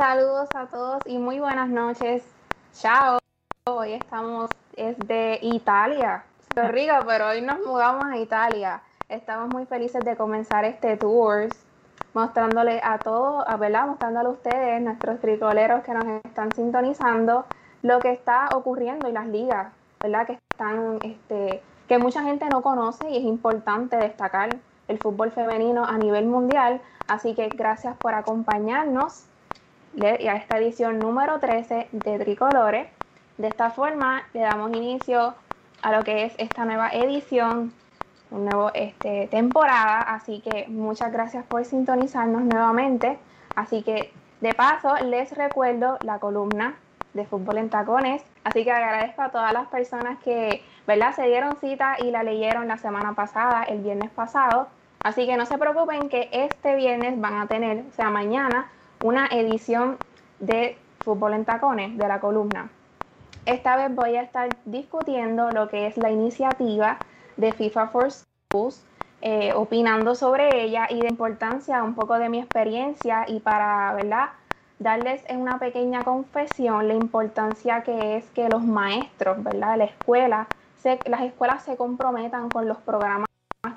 Saludos a todos y muy buenas noches. Chao. Hoy estamos es de Italia, Costa Rica, pero hoy nos mudamos a Italia. Estamos muy felices de comenzar este tour mostrándole a todos, a verdad, mostrándole a ustedes, nuestros tricoleros que nos están sintonizando, lo que está ocurriendo en las ligas, ¿verdad? Que están, este, que mucha gente no conoce y es importante destacar el fútbol femenino a nivel mundial. Así que gracias por acompañarnos a esta edición número 13 de Tricolores. De esta forma le damos inicio a lo que es esta nueva edición, una nueva este, temporada. Así que muchas gracias por sintonizarnos nuevamente. Así que de paso les recuerdo la columna de fútbol en tacones. Así que agradezco a todas las personas que ¿verdad? se dieron cita y la leyeron la semana pasada, el viernes pasado. Así que no se preocupen que este viernes van a tener, o sea, mañana, una edición de fútbol en tacones de la columna. Esta vez voy a estar discutiendo lo que es la iniciativa de FIFA for Schools, eh, opinando sobre ella y de importancia, un poco de mi experiencia y para, ¿verdad? Darles en una pequeña confesión la importancia que es que los maestros, ¿verdad? La escuela, las escuelas se comprometan con los programas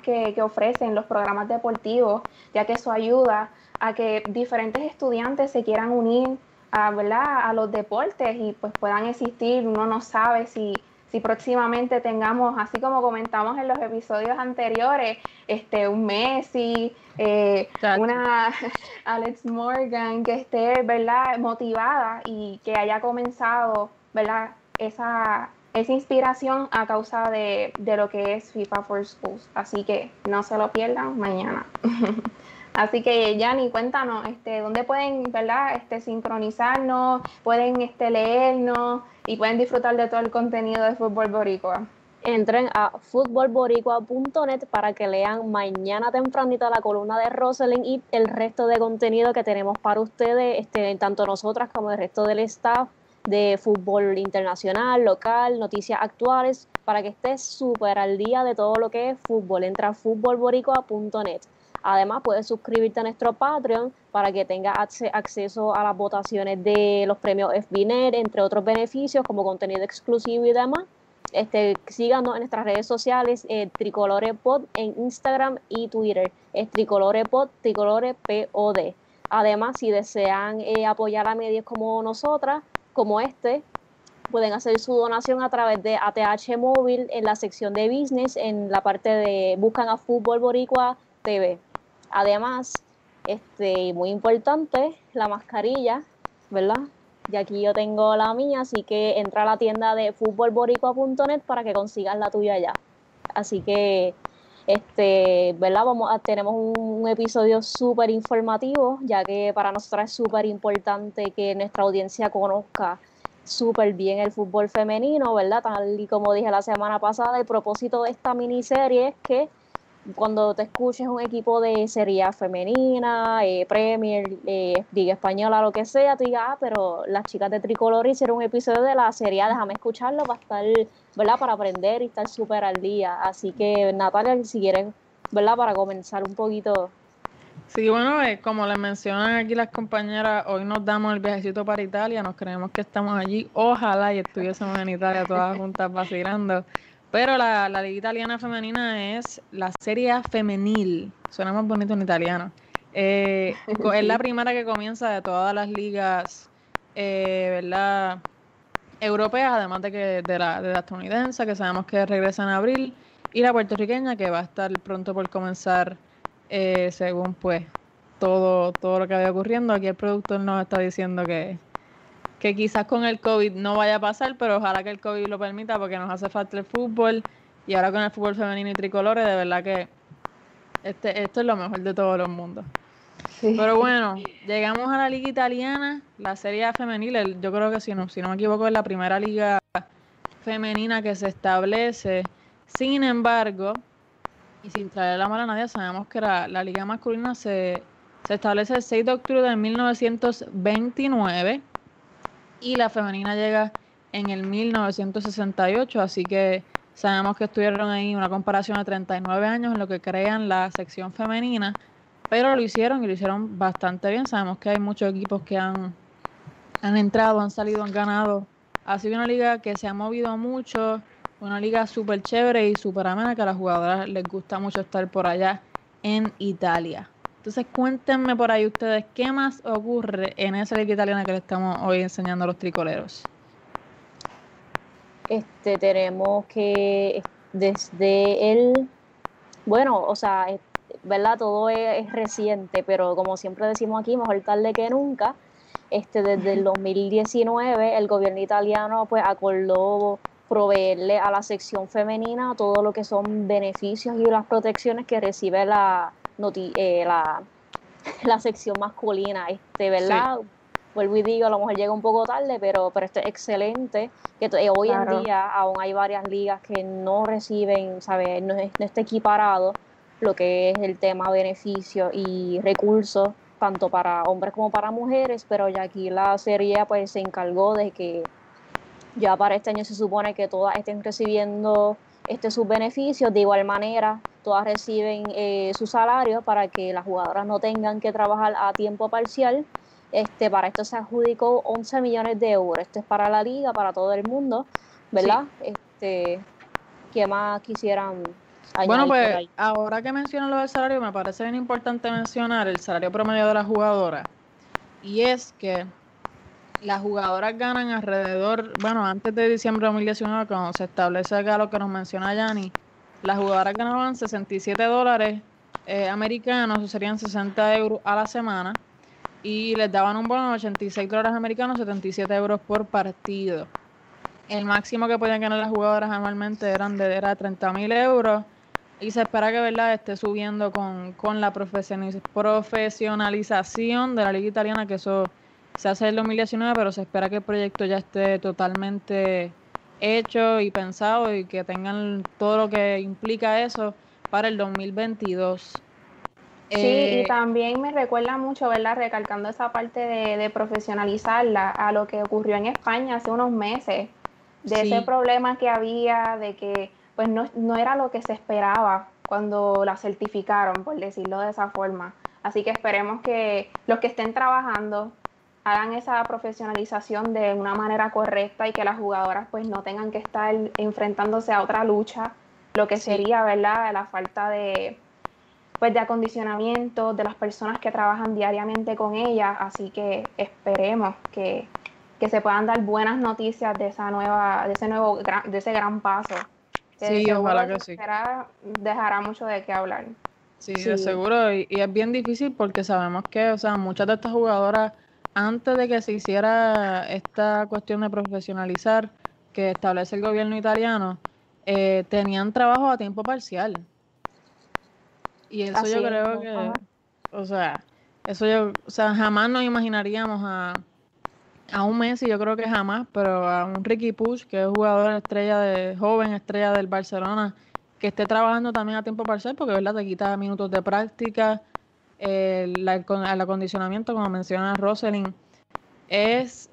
que, ofrecen los programas deportivos, ya que eso ayuda a que diferentes estudiantes se quieran unir a, a los deportes y pues puedan existir. Uno no sabe si, si próximamente tengamos, así como comentamos en los episodios anteriores, este, un Messi, eh, una Alex Morgan que esté ¿verdad? motivada y que haya comenzado ¿verdad? esa es inspiración a causa de, lo que es FIFA for Schools. Así que no se lo pierdan mañana. Así que Yanni, cuéntanos, este, ¿dónde pueden, verdad, este, sincronizarnos, pueden este, leernos y pueden disfrutar de todo el contenido de Fútbol Boricua? Entren a futbolboricua.net para que lean mañana tempranito la columna de Rosalind y el resto de contenido que tenemos para ustedes, este, tanto nosotras como el resto del staff de fútbol internacional, local, noticias actuales, para que estés súper al día de todo lo que es fútbol. Entra a futbolboricua.net. Además, puedes suscribirte a nuestro Patreon para que tengas acceso a las votaciones de los premios FBNet, entre otros beneficios como contenido exclusivo y demás. Este, síganos en nuestras redes sociales, eh, Tricolorepod en Instagram y Twitter. Es Tricolorepod, Tricolorepod. Además, si desean eh, apoyar a medios como nosotras, como este, pueden hacer su donación a través de ATH Móvil en la sección de business, en la parte de buscan a Fútbol Boricua TV. Además, este, muy importante, la mascarilla, ¿verdad? Y aquí yo tengo la mía, así que entra a la tienda de futbolboricua.net para que consigas la tuya ya. Así que, este, ¿verdad? Vamos a, tenemos un, episodio súper informativo, ya que para nosotros es súper importante que nuestra audiencia conozca súper bien el fútbol femenino, ¿verdad? Tal y como dije la semana pasada, el propósito de esta miniserie es que cuando te escuches un equipo de serie femenina, eh, Premier, eh, Liga Española, lo que sea, tú digas, ah, pero las chicas de Tricolor hicieron un episodio de la serie, déjame escucharlo para estar, ¿verdad? Para aprender y estar súper al día. Así que, Natalia, si quieres, ¿verdad? Para comenzar un poquito. Sí, bueno, eh, como les mencionan aquí las compañeras, hoy nos damos el viajecito para Italia, nos creemos que estamos allí, ojalá y estuviésemos en Italia todas juntas vacilando. Pero la, la liga italiana femenina es la Serie Femenil. Suena más bonito en italiano. Eh, es la primera que comienza de todas las ligas, eh, ¿verdad? Europeas, además de que de la, de la estadounidense, que sabemos que regresa en abril, y la puertorriqueña, que va a estar pronto por comenzar, eh, según pues todo, todo lo que vaya ocurriendo. Aquí el productor nos está diciendo que, que quizás con el COVID no vaya a pasar, pero ojalá que el COVID lo permita porque nos hace falta el fútbol y ahora con el fútbol femenino y tricolores, de verdad que este, esto es lo mejor de todos los mundos. Pero bueno, llegamos a la liga italiana, la serie femenil, yo creo que si no, si no me equivoco es la primera liga femenina que se establece. Sin embargo, y sin traer la mala a nadie, sabemos que la, la liga masculina se, se establece el 6 de octubre de 1929 y la femenina llega en el 1968, así que sabemos que estuvieron ahí una comparación de 39 años en lo que crean la sección femenina, pero lo hicieron y lo hicieron bastante bien. Sabemos que hay muchos equipos que han han entrado, han salido, han ganado. Ha sido una liga que se ha movido mucho, una liga súper chévere y súper amena que a las jugadoras les gusta mucho estar por allá en Italia. Entonces cuéntenme por ahí ustedes qué más ocurre en esa liga italiana que le estamos hoy enseñando a los tricoleros. Este tenemos que desde el bueno, o sea, verdad, todo es, reciente, pero como siempre decimos aquí, mejor tarde que nunca. Este, desde el 2019 el gobierno italiano pues acordó proveerle a la sección femenina todo lo que son beneficios y las protecciones que recibe la, eh, la, la, sección masculina, este, ¿verdad? Vuelvo y digo, a lo mejor llega un poco tarde, pero, pero esto es excelente, que eh, hoy en día aún hay varias ligas que no reciben, ¿sabes? No, no está equiparado lo que es el tema beneficios y recursos, tanto para hombres como para mujeres, pero ya aquí la serie pues se encargó de que ya para este año se supone que todas estén recibiendo este, sus beneficios. De igual manera, todas reciben eh, su salario para que las jugadoras no tengan que trabajar a tiempo parcial. Este, para esto se adjudicó 11 millones de euros. Esto es para la liga, para todo el mundo, ¿verdad? Este, ¿Qué más quisieran bueno, pues ahora que mencionan lo del salario, me parece bien importante mencionar el salario promedio de la jugadora. Y es que las jugadoras ganan alrededor, bueno, antes de diciembre de 2019, cuando se establece acá lo que nos menciona Yanni, las jugadoras ganaban 67 dólares eh, americanos, serían 60 euros a la semana, y les daban un bono de 86 dólares americanos, 77 euros por partido. El máximo que podían ganar las jugadoras anualmente eran de era 30 mil euros y se espera que verdad esté subiendo con, con la profesionalización de la liga italiana, que eso se hace en el 2019, pero se espera que el proyecto ya esté totalmente hecho y pensado y que tengan todo lo que implica eso para el 2022. Sí, y eh, también me recuerda mucho, ¿verdad? Recalcando esa parte de, profesionalizarla a lo que ocurrió en España hace unos meses, de ese problema que había, de que pues no, no era lo que se esperaba cuando la certificaron, por decirlo de esa forma. Así que esperemos que los que estén trabajando hagan esa profesionalización de una manera correcta y que las jugadoras pues no tengan que estar enfrentándose a otra lucha, lo que sería, ¿verdad?, la falta de pues de acondicionamiento de las personas que trabajan diariamente con ellas, así que esperemos que, que se puedan dar buenas noticias de esa nueva de ese nuevo de ese gran paso. sí, ojalá que sí. Dejará mucho de qué hablar. Sí, sí. seguro y, y es bien difícil porque sabemos que, o sea, muchas de estas jugadoras antes de que se hiciera esta cuestión de profesionalizar que establece el gobierno italiano, eh, tenían trabajo a tiempo parcial. Y eso yo creo que, o sea, eso yo, o sea, jamás nos imaginaríamos a, a un Messi, yo creo que jamás, pero a un Ricky Push, que es jugador estrella de, joven estrella del Barcelona, que esté trabajando también a tiempo parcial, porque verdad te quita minutos de práctica, el, acondicionamiento, como menciona Roselyn, es,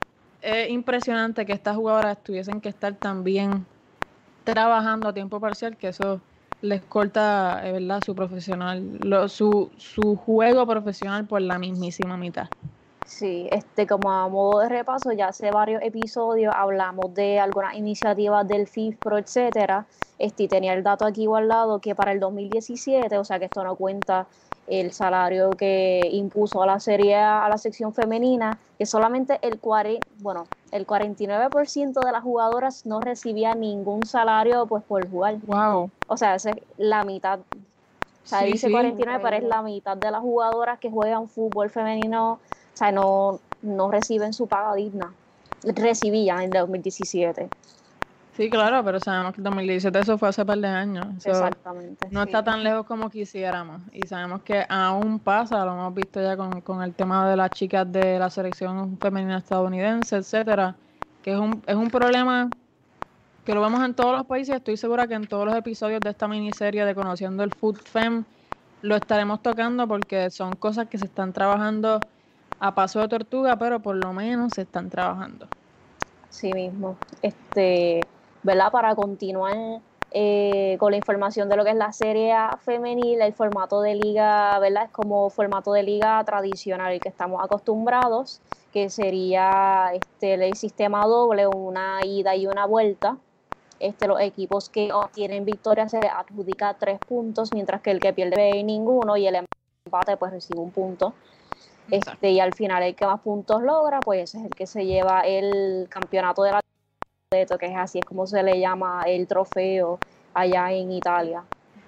impresionante que estas jugadoras tuviesen que estar también trabajando a tiempo parcial, que eso les corta eh, ¿verdad? su profesional, su, su juego profesional por la mismísima mitad. Sí, este, como a modo de repaso, ya hace varios episodios hablamos de algunas iniciativas del FIFPRO, etcétera. Este, tenía el dato aquí guardado que para el 2017, o sea que esto no cuenta el salario que impuso a la serie a la sección femenina, que solamente el, bueno, el 49% de las jugadoras no recibía ningún salario pues por jugar. Wow. O sea, es la mitad. O sea, dice 49, pero es la mitad de las jugadoras que juegan fútbol femenino, o sea, no, no reciben su paga digna. Recibían en 2017. Sí, claro, pero sabemos que 2017 eso fue hace par de años. Exactamente. No está tan lejos como quisiéramos. Y sabemos que aún pasa, lo hemos visto ya con, con el tema de las chicas de la selección femenina estadounidense, etcétera, que es un, es un problema que lo vemos en todos los países. Estoy segura que en todos los episodios de esta miniserie de Conociendo el Food Fem lo estaremos tocando porque son cosas que se están trabajando a paso de tortuga, pero por lo menos se están trabajando. Sí mismo. Este, ¿verdad? Para continuar eh, con la información de lo que es la serie A femenil, el formato de liga, ¿verdad? Es como formato de liga tradicional, el que estamos acostumbrados, que sería este, el sistema doble, una ida y una vuelta. Este, los equipos que obtienen victoria se adjudica tres puntos, mientras que el que pierde ninguno y el empate pues recibe un punto. Este, y al final el que más puntos logra, pues es el que se lleva el campeonato de la que es así es como se le llama el trofeo allá en Italia.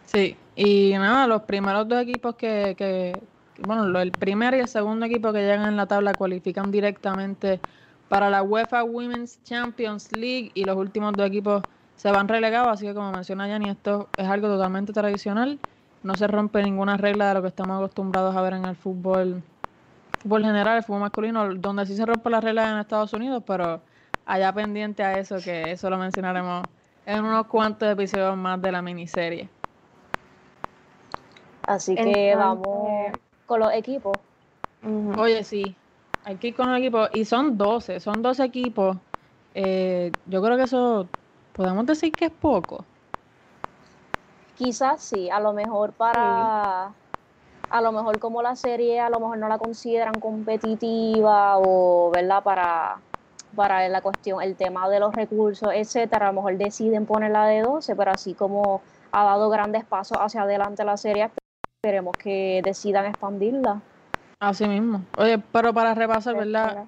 Sí, y nada, los primeros dos equipos que, que, bueno, el primer y el segundo equipo que llegan en la tabla cualifican directamente para la UEFA Women's Champions League y los últimos dos equipos se van relegados, así que como menciona Yanni, esto es algo totalmente tradicional, no se rompe ninguna regla de lo que estamos acostumbrados a ver en el fútbol, fútbol general, el fútbol masculino, donde sí se rompe la regla en Estados Unidos, pero allá pendiente a eso, que eso lo mencionaremos en unos cuantos episodios más de la miniserie. Así que vamos con los equipos. Oye, sí, hay que ir con los equipos. Y son 12, son 12 equipos. Eh, yo creo que eso, podemos decir que es poco. Quizás sí, a lo mejor para... A lo mejor como la serie, a lo mejor no la consideran competitiva o, ¿verdad? Para para la cuestión, el tema de los recursos, etcétera, a lo mejor deciden ponerla de 12, pero así como ha dado grandes pasos hacia adelante la serie, esperemos que decidan expandirla. Así mismo. Oye, pero para repasar, ¿verdad?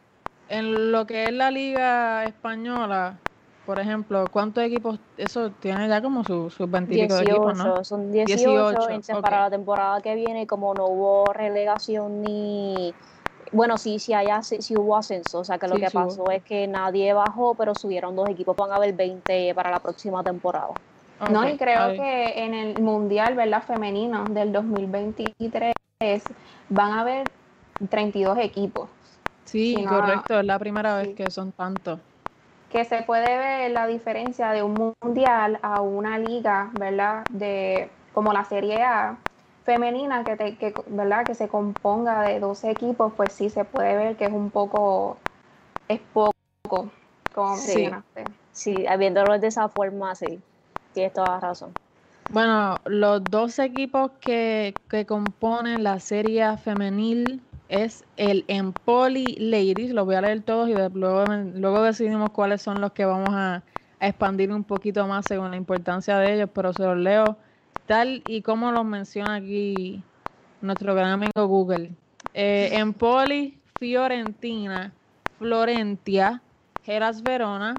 En lo que es la liga española, por ejemplo, ¿cuántos equipos? Eso tiene ya como sus su 20 equipos, ¿no? Son 18, para la temporada que viene, como no hubo relegación ni bueno, sí, sí, hay, sí hubo ascenso, o sea que lo que pasó es que nadie bajó, pero subieron dos equipos, van a haber 20 para la próxima temporada. No, y creo que en el Mundial, ¿verdad? Femenino del 2023 van a haber 32 equipos. Sí, correcto, es la primera vez que son tantos. Que se puede ver la diferencia de un mundial a una liga, ¿verdad? De como la Serie A, femenina que, te, que, ¿verdad? que se componga de 12 equipos, pues sí se puede ver que es un poco, es poco, como sí. mencionaste. Sí, viéndolo de esa forma, sí, tienes toda la razón. Bueno, los dos equipos que, que componen la serie femenil es el Empoli Ladies, los voy a leer todos y luego, luego decidimos cuáles son los que vamos a, a expandir un poquito más según la importancia de ellos, pero se los leo tal y como lo menciona aquí nuestro gran amigo Google. Eh, Empoli, Fiorentina, Florentia, Geras Verona,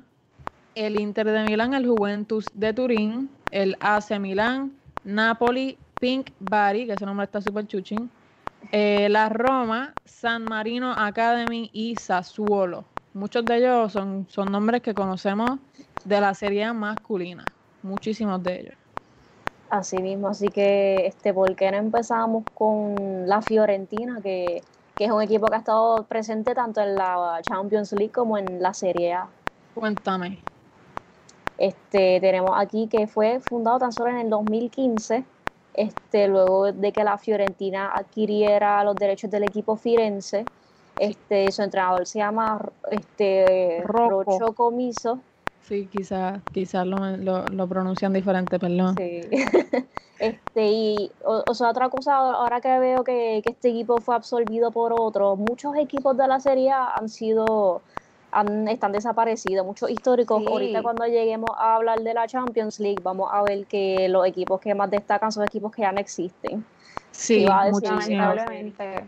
el Inter de Milán, el Juventus de Turín, el AC Milán, Napoli, Pink Bari, que ese nombre está súper chuchín, eh, la Roma, San Marino Academy y Sassuolo. Muchos de ellos son, son nombres que conocemos de la serie masculina, muchísimos de ellos. Así mismo, así que, este, ¿por qué no empezamos con la Fiorentina, que, es un equipo que ha estado presente tanto en la Champions League como en la Serie A? Cuéntame. Este, tenemos aquí que fue fundado tan solo en el 2015, este, luego de que la Fiorentina adquiriera los derechos del equipo Firenze. Este, su entrenador se llama este, Rocho Comiso Sí, quizás quizá lo, lo, pronuncian diferente, perdón. Sí. este, y, o, sea, otra cosa, ahora que veo que, este equipo fue absorbido por otro, muchos equipos de la serie han sido, han, están desaparecidos, muchos históricos. Ahorita cuando lleguemos a hablar de la Champions League, vamos a ver que los equipos que más destacan son equipos que ya no existen. Sí, lamentablemente.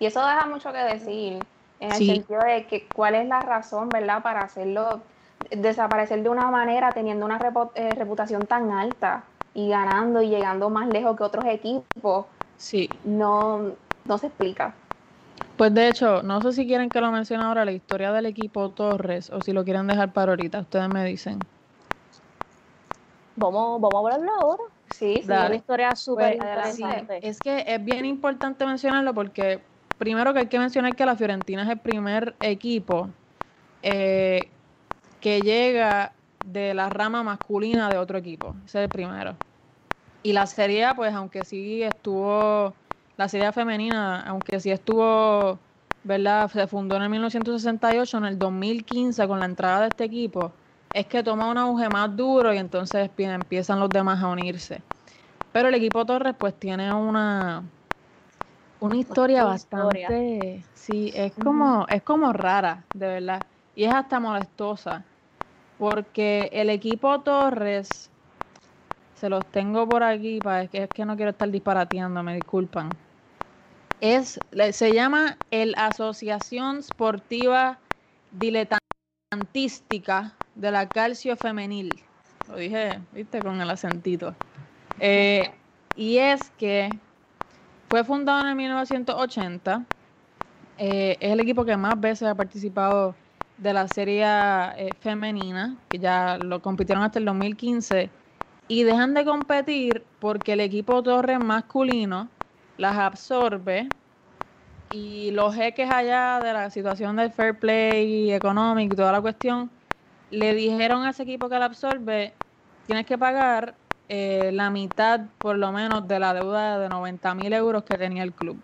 Y eso deja mucho que decir, en el sentido de que cuál es la razón, ¿verdad?, para hacerlo desaparecer de una manera teniendo una eh, reputación tan alta y ganando y llegando más lejos que otros equipos, sí. no, no se explica. Pues de hecho, no sé si quieren que lo mencione ahora la historia del equipo Torres o si lo quieren dejar para ahorita, ustedes me dicen. Vamos, vamos a hablarlo ahora. Sí, sí, una historia súper pues, interesante. es que es bien importante mencionarlo porque primero que hay que mencionar que la Fiorentina es el primer equipo eh, que llega de la rama masculina de otro equipo. Ese es el primero. Y la serie, pues, aunque sí estuvo, la serie femenina, aunque sí estuvo, ¿verdad? Se fundó en el 1968, en el 2015, con la entrada de este equipo, es que toma un auge más duro y entonces empiezan los demás a unirse. Pero el equipo Torres pues tiene una una historia bastante sí, es como es como rara, de verdad, y es hasta molestosa porque el equipo Torres se los tengo por aquí para es que, es que no quiero estar disparateando, me disculpan. Es se llama el Asociación Sportiva Diletantística de la Calcio Femenil. Lo dije, viste, con el acentito. Eh, y es que fue fundado en 1980. Eh, es el equipo que más veces ha participado de la serie eh, femenina, que ya lo compitieron hasta el 2015. Y dejan de competir porque el equipo Torre masculino las absorbe y los jeques allá de la situación del fair play económico y toda la cuestión, le dijeron a ese equipo que la absorbe, tienes que pagar eh, la mitad por lo menos de la deuda de 90 mil euros que tenía el club.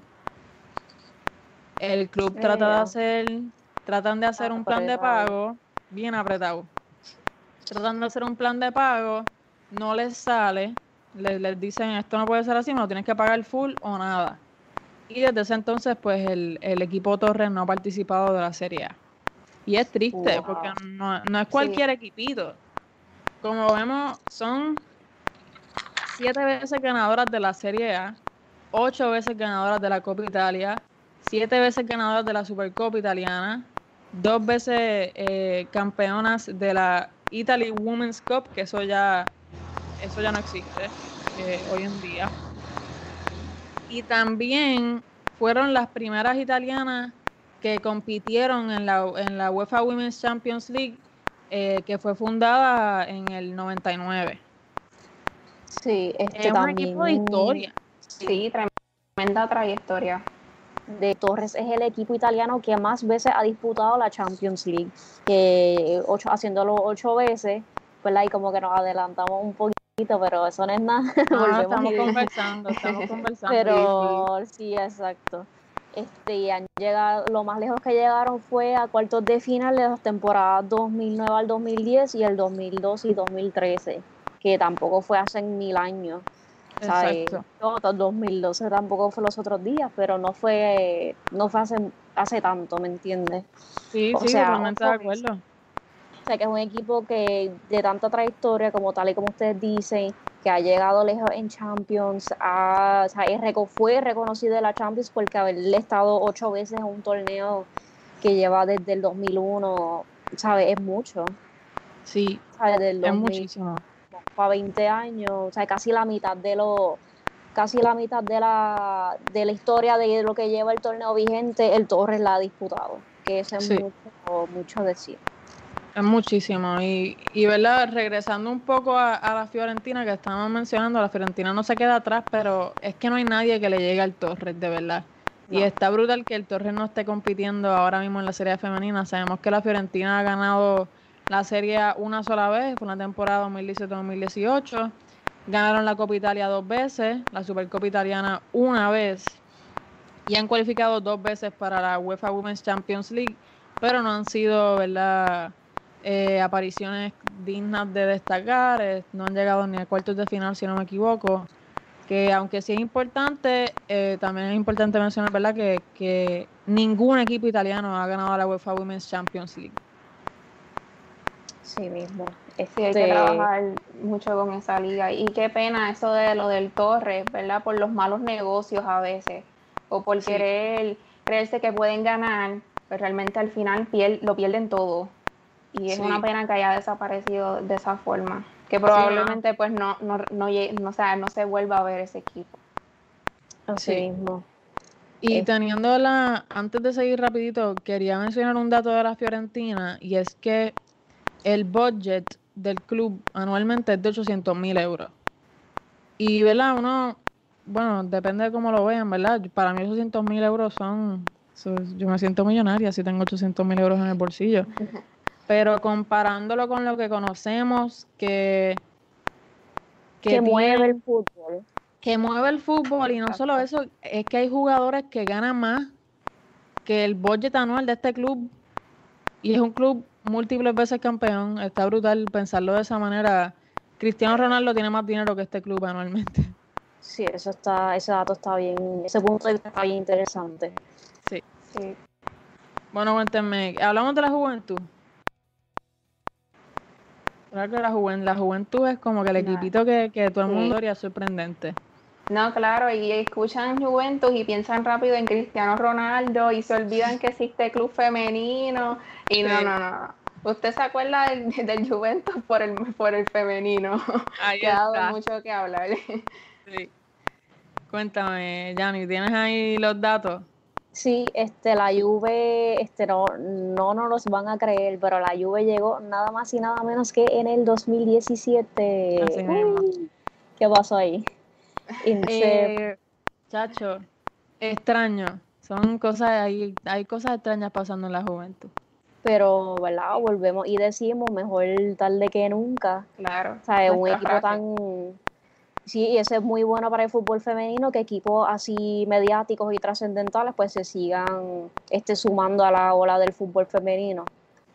El club trata de hacer, tratan de hacer un plan de pago bien apretado. Tratan de hacer un plan de pago, no les sale, les, dicen esto no puede ser así, no tienes que pagar full o nada. Y desde ese entonces, pues el, equipo Torres no ha participado de la Serie A. Y es triste, porque no, es cualquier equipito. Como vemos, son siete veces ganadoras de la Serie A, ocho veces ganadoras de la Copa Italia, siete veces ganadoras de la Supercopa Italiana, dos veces eh, campeonas de la Italy Women's Cup, que eso ya, eso ya no existe eh, hoy en día. Y también fueron las primeras italianas que compitieron en la, en la UEFA Women's Champions League, eh, que fue fundada en el 99. Sí, este es un equipo de historia. Sí, tremenda trayectoria. De Torres es el equipo italiano que más veces ha disputado la Champions League, que ocho, haciéndolo ocho veces, ¿verdad? Y como que nos adelantamos un poquito, pero eso no es nada. estamos conversando, estamos conversando. Pero sí, exacto. Este, han llegado, lo más lejos que llegaron fue a cuartos de final de las temporadas 2009 al 2010 y el 2002 y 2013 que tampoco fue hace mil años. Exacto. 2012 tampoco fue los otros días, pero no fue, no fue hace, hace tanto, ¿me entiendes? Sí, sí, realmente de acuerdo. O sea, que es un equipo que de tanta trayectoria, como tal y como ustedes dicen, que ha llegado lejos en Champions, o sea, fue reconocido de la Champions porque haberle estado ocho veces en un torneo que lleva desde el 2001, ¿sabes? Es mucho. Sí, es muchísimo para 20 años, o sea, casi la mitad de lo casi la mitad de la, de la historia de lo que lleva el torneo vigente, el Torres la ha disputado, que eso es mucho, mucho decir. Es muchísimo. Y, y ¿verdad? regresando un poco a, la Fiorentina que estábamos mencionando, la Fiorentina no se queda atrás, pero es que no hay nadie que le llegue al Torres, de verdad. Y está brutal que el Torres no esté compitiendo ahora mismo en la serie femenina. Sabemos que la Fiorentina ha ganado la serie una sola vez, fue una temporada 2017-2018. Ganaron la Copa Italia dos veces, la Supercopa Italiana una vez y han cualificado dos veces para la UEFA Women's Champions League, pero no han sido, ¿verdad? Eh, apariciones dignas de destacar, eh, no han llegado ni a cuartos de final, si no me equivoco. Que aunque sí es importante, eh, también es importante mencionar, ¿verdad? Que, que ningún equipo italiano ha ganado la UEFA Women's Champions League. Sí mismo. hay que este, trabajar mucho con esa liga. Y qué pena eso de lo del Torres, ¿verdad? Por los malos negocios a veces. O por querer creerse que pueden ganar, pero pues realmente al final lo pierden todo. Y es una pena que haya desaparecido de esa forma. Que probablemente pues no, no, no, no, sea, no se vuelva a ver ese equipo. Así mismo. Y teniendo la, antes de seguir rapidito, quería mencionar un dato de la Fiorentina y es que el budget del club anualmente es de 800 mil euros. Y, ¿verdad? Uno, bueno, depende de cómo lo vean, ¿verdad? Para mí 800 mil euros son, yo me siento millonaria si tengo 800 mil euros en el bolsillo. Pero comparándolo con lo que conocemos, que... Que, mueve el fútbol. Que mueve el fútbol y no solo eso, es que hay jugadores que ganan más que el budget anual de este club y es un club múltiples veces campeón. Está brutal pensarlo de esa manera. Cristiano Ronaldo tiene más dinero que este club anualmente. Sí, eso está, ese dato está bien, ese punto está bien interesante. Sí. sí. Bueno, cuéntenme, hablamos de la juventud. Claro que la, la juventud es como que el equipito que, que todo el mundo haría sorprendente. No, claro, y escuchan Juventus y piensan rápido en Cristiano Ronaldo y se olvidan que existe club femenino. Y no, no, no. Usted se acuerda del, del Juventus por el, por el femenino. Ahí que ha dado mucho que hablar. Sí. Cuéntame, Yanni, ¿tienes ahí los datos? Sí, este, la Juve, este, no, no nos los van a creer, pero la Juve llegó nada más y nada menos que en el 2017. ¿Qué pasó ahí? Eh, chacho, extraño. Son cosas, hay, hay cosas extrañas pasando en la juventud. Pero, ¿verdad? Volvemos y decimos mejor tarde que nunca. Claro. O sea, un equipo tan Sí, y eso es muy bueno para el fútbol femenino, que equipos así mediáticos y trascendentales pues se sigan este, sumando a la ola del fútbol femenino.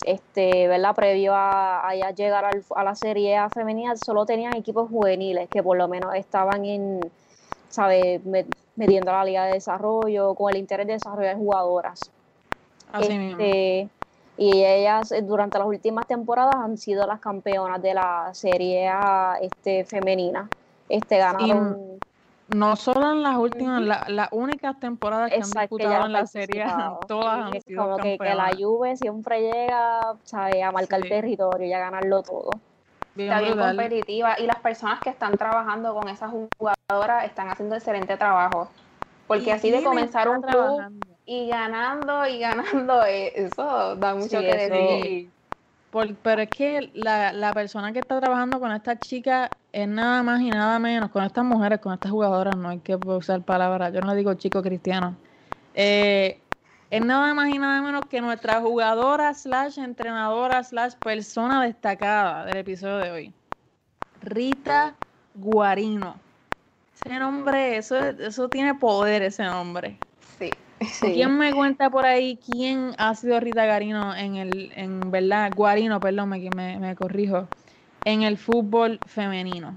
Este, ¿verdad? Previo a, llegar a la Serie A femenina, solo tenían equipos juveniles que por lo menos estaban en, ¿sabes? Metiendo la liga de desarrollo, con el interés de desarrollar jugadoras. Así este, Y ellas eh, durante las últimas temporadas han sido las campeonas de la Serie A este, femenina. Este, ganaron. No solo en las últimas, las únicas temporadas que han disputado en la serie, todas han sido como que, que, la Juve siempre llega ¿sabe? a marcar territorio y a ganarlo todo. Está bien competitiva y las personas que están trabajando con esas jugadoras están haciendo excelente trabajo. Porque así de comenzar un club y ganando y ganando, eh, eso da mucho que decir. Pero es que la, la, persona que está trabajando con esta chica es nada más y nada menos, con estas mujeres, con estas jugadoras, no hay que usar palabras, yo no digo chico cristiano, eh, es nada más y nada menos que nuestra jugadora slash entrenadora slash persona destacada del episodio de hoy, Rita Guarino. Ese nombre, eso, eso tiene poder ese nombre. Sí. ¿Quién me cuenta por ahí quién ha sido Rita Garino en el, en verdad, Guarino, perdón, me, me, corrijo, en el fútbol femenino?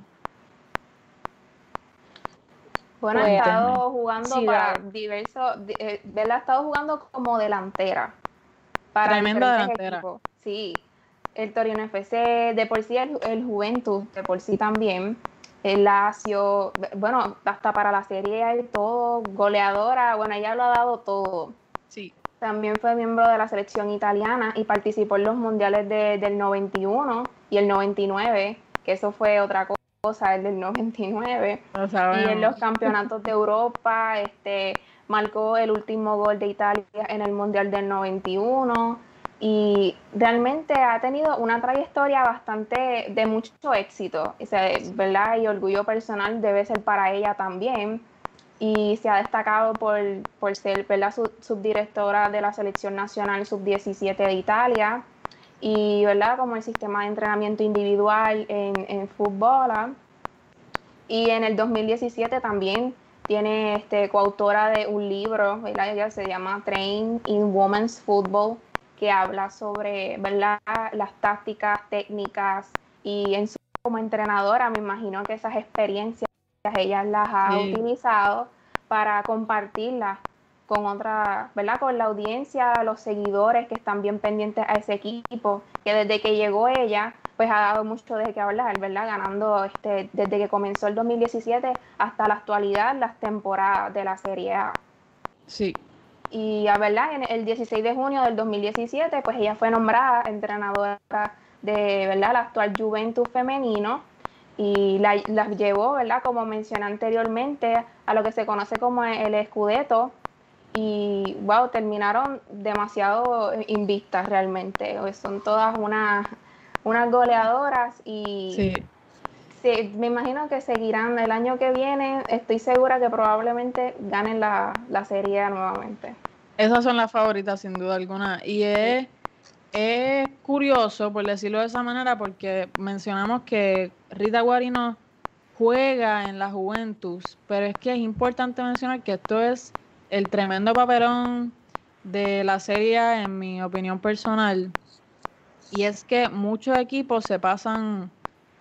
Bueno, ha estado jugando para diversos, eh, ha estado jugando como delantera. Para Tremenda delantera. Sí, el Torino FC, de por sí el, el Juventus, de por sí también el Lazio, bueno, hasta para la serie hay todo, goleadora, bueno, ella lo ha dado todo. Sí. También fue miembro de la selección italiana y participó en los mundiales del 91 y el 99, que eso fue otra cosa, el del 99. y en los campeonatos de Europa, este, marcó el último gol de Italia en el mundial del 91 y realmente ha tenido una trayectoria bastante de mucho éxito, ¿verdad? Y orgullo personal debe ser para ella también. Y se ha destacado por, por ser ¿verdad? subdirectora de la Selección Nacional Sub-17 de Italia y ¿verdad? como el sistema de entrenamiento individual en, en fútbol. ¿ah? Y en el 2017 también tiene este, coautora de un libro, ¿verdad? Ella se llama Train in Women's Football que habla sobre ¿verdad? las tácticas, técnicas y en su como entrenadora me imagino que esas experiencias ella las ha utilizado para compartirlas con otra, ¿verdad? Con la audiencia, los seguidores que están bien pendientes a ese equipo, que desde que llegó ella, pues ha dado mucho de qué hablar, ¿verdad? Ganando este, desde que comenzó el 2017 hasta la actualidad las temporadas de la Serie A. Sí, y a verdad, en el 16 de junio del 2017, pues ella fue nombrada entrenadora de verdad la actual Juventus femenino y la, llevó, ¿verdad? Como mencioné anteriormente, a lo que se conoce como el Scudetto y wow, terminaron demasiado invistas realmente. Son todas unas, unas goleadoras y sí. me imagino que seguirán el año que viene. Estoy segura que probablemente ganen la, la serie nuevamente. Esas son las favoritas, sin duda alguna. Y es, es curioso, por decirlo de esa manera, porque mencionamos que Rita Guarino juega en la Juventus, pero es que es importante mencionar que esto es el tremendo papelón de la serie, en mi opinión personal, Y es que muchos equipos se pasan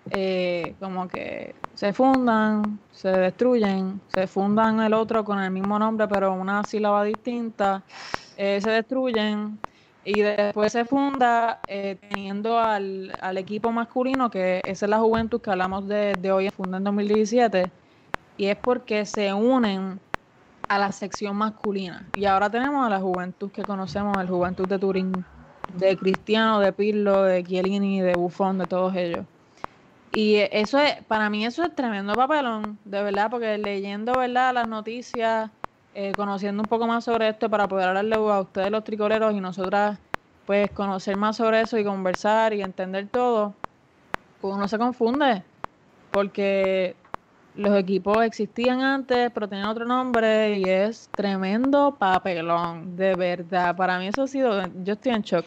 eh, como que se fundan, se destruyen, se fundan el otro con el mismo nombre pero una sílaba distinta, eh, se destruyen y después se funda eh, teniendo al, al, equipo masculino, que esa es la juventud que hablamos de, de hoy, funda en 2017, y es porque se unen a la sección masculina. Y ahora tenemos a la juventud que conocemos, el juventud de Turín, de Cristiano, de Pirlo, de Chiellini, de Buffon, de todos ellos. Y eso es, para mí eso es tremendo papelón, de verdad, porque leyendo, ¿verdad?, las noticias, eh, conociendo un poco más sobre esto para poder hablarle a ustedes los tricoleros y nosotras, pues, conocer más sobre eso y conversar y entender todo, uno se confunde, porque los equipos existían antes, pero tenían otro nombre y es tremendo papelón, de verdad. Para mí eso ha sido, yo estoy en shock.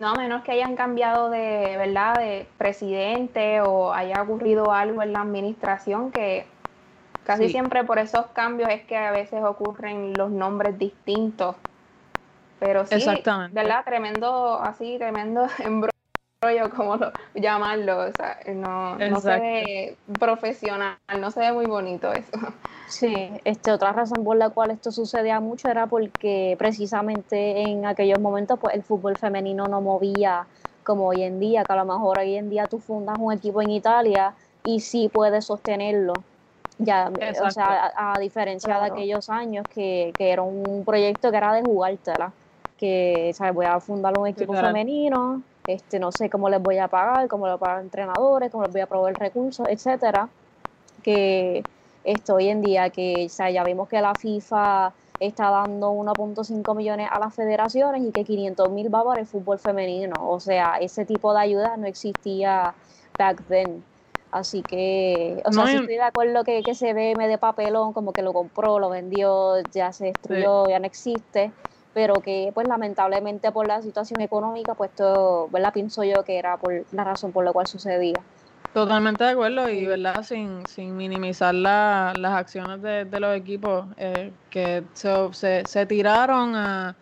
No, a menos que hayan cambiado de, ¿verdad?, de presidente o haya ocurrido algo en la administración que casi siempre por esos cambios es que a veces ocurren los nombres distintos. Pero sí, Exactamente. ¿verdad? Tremendo, así, tremendo embrollo, como lo, llamarlo. O sea, no, no se ve profesional, no se ve muy bonito eso. Sí, este, otra razón por la cual esto sucedía mucho era porque precisamente en aquellos momentos pues el fútbol femenino no movía como hoy en día, que a lo mejor hoy en día tú fundas un equipo en Italia y sí puedes sostenerlo. Ya, o sea, a, diferencia de aquellos años que, que, era un proyecto que era de jugártela, que ¿sabes? voy a fundar un equipo femenino, este, no sé cómo les voy a pagar, cómo les voy a pagar entrenadores, cómo les voy a proveer recursos, etcétera, que esto hoy en día, que ya vimos que la FIFA está dando 1.5 millones a las federaciones y que 500 mil va para el fútbol femenino. O sea, ese tipo de ayuda no existía back then. Así que, o sea, estoy de acuerdo que, que se ve me de papelón, como que lo compró, lo vendió, ya se destruyó, ya no existe, pero que pues lamentablemente por la situación económica, pues todo, ¿verdad? Pienso yo que era por la razón por la cual sucedía. Totalmente de acuerdo y verdad sin, sin minimizar la, las acciones de, de los equipos eh, que se, se, tiraron a,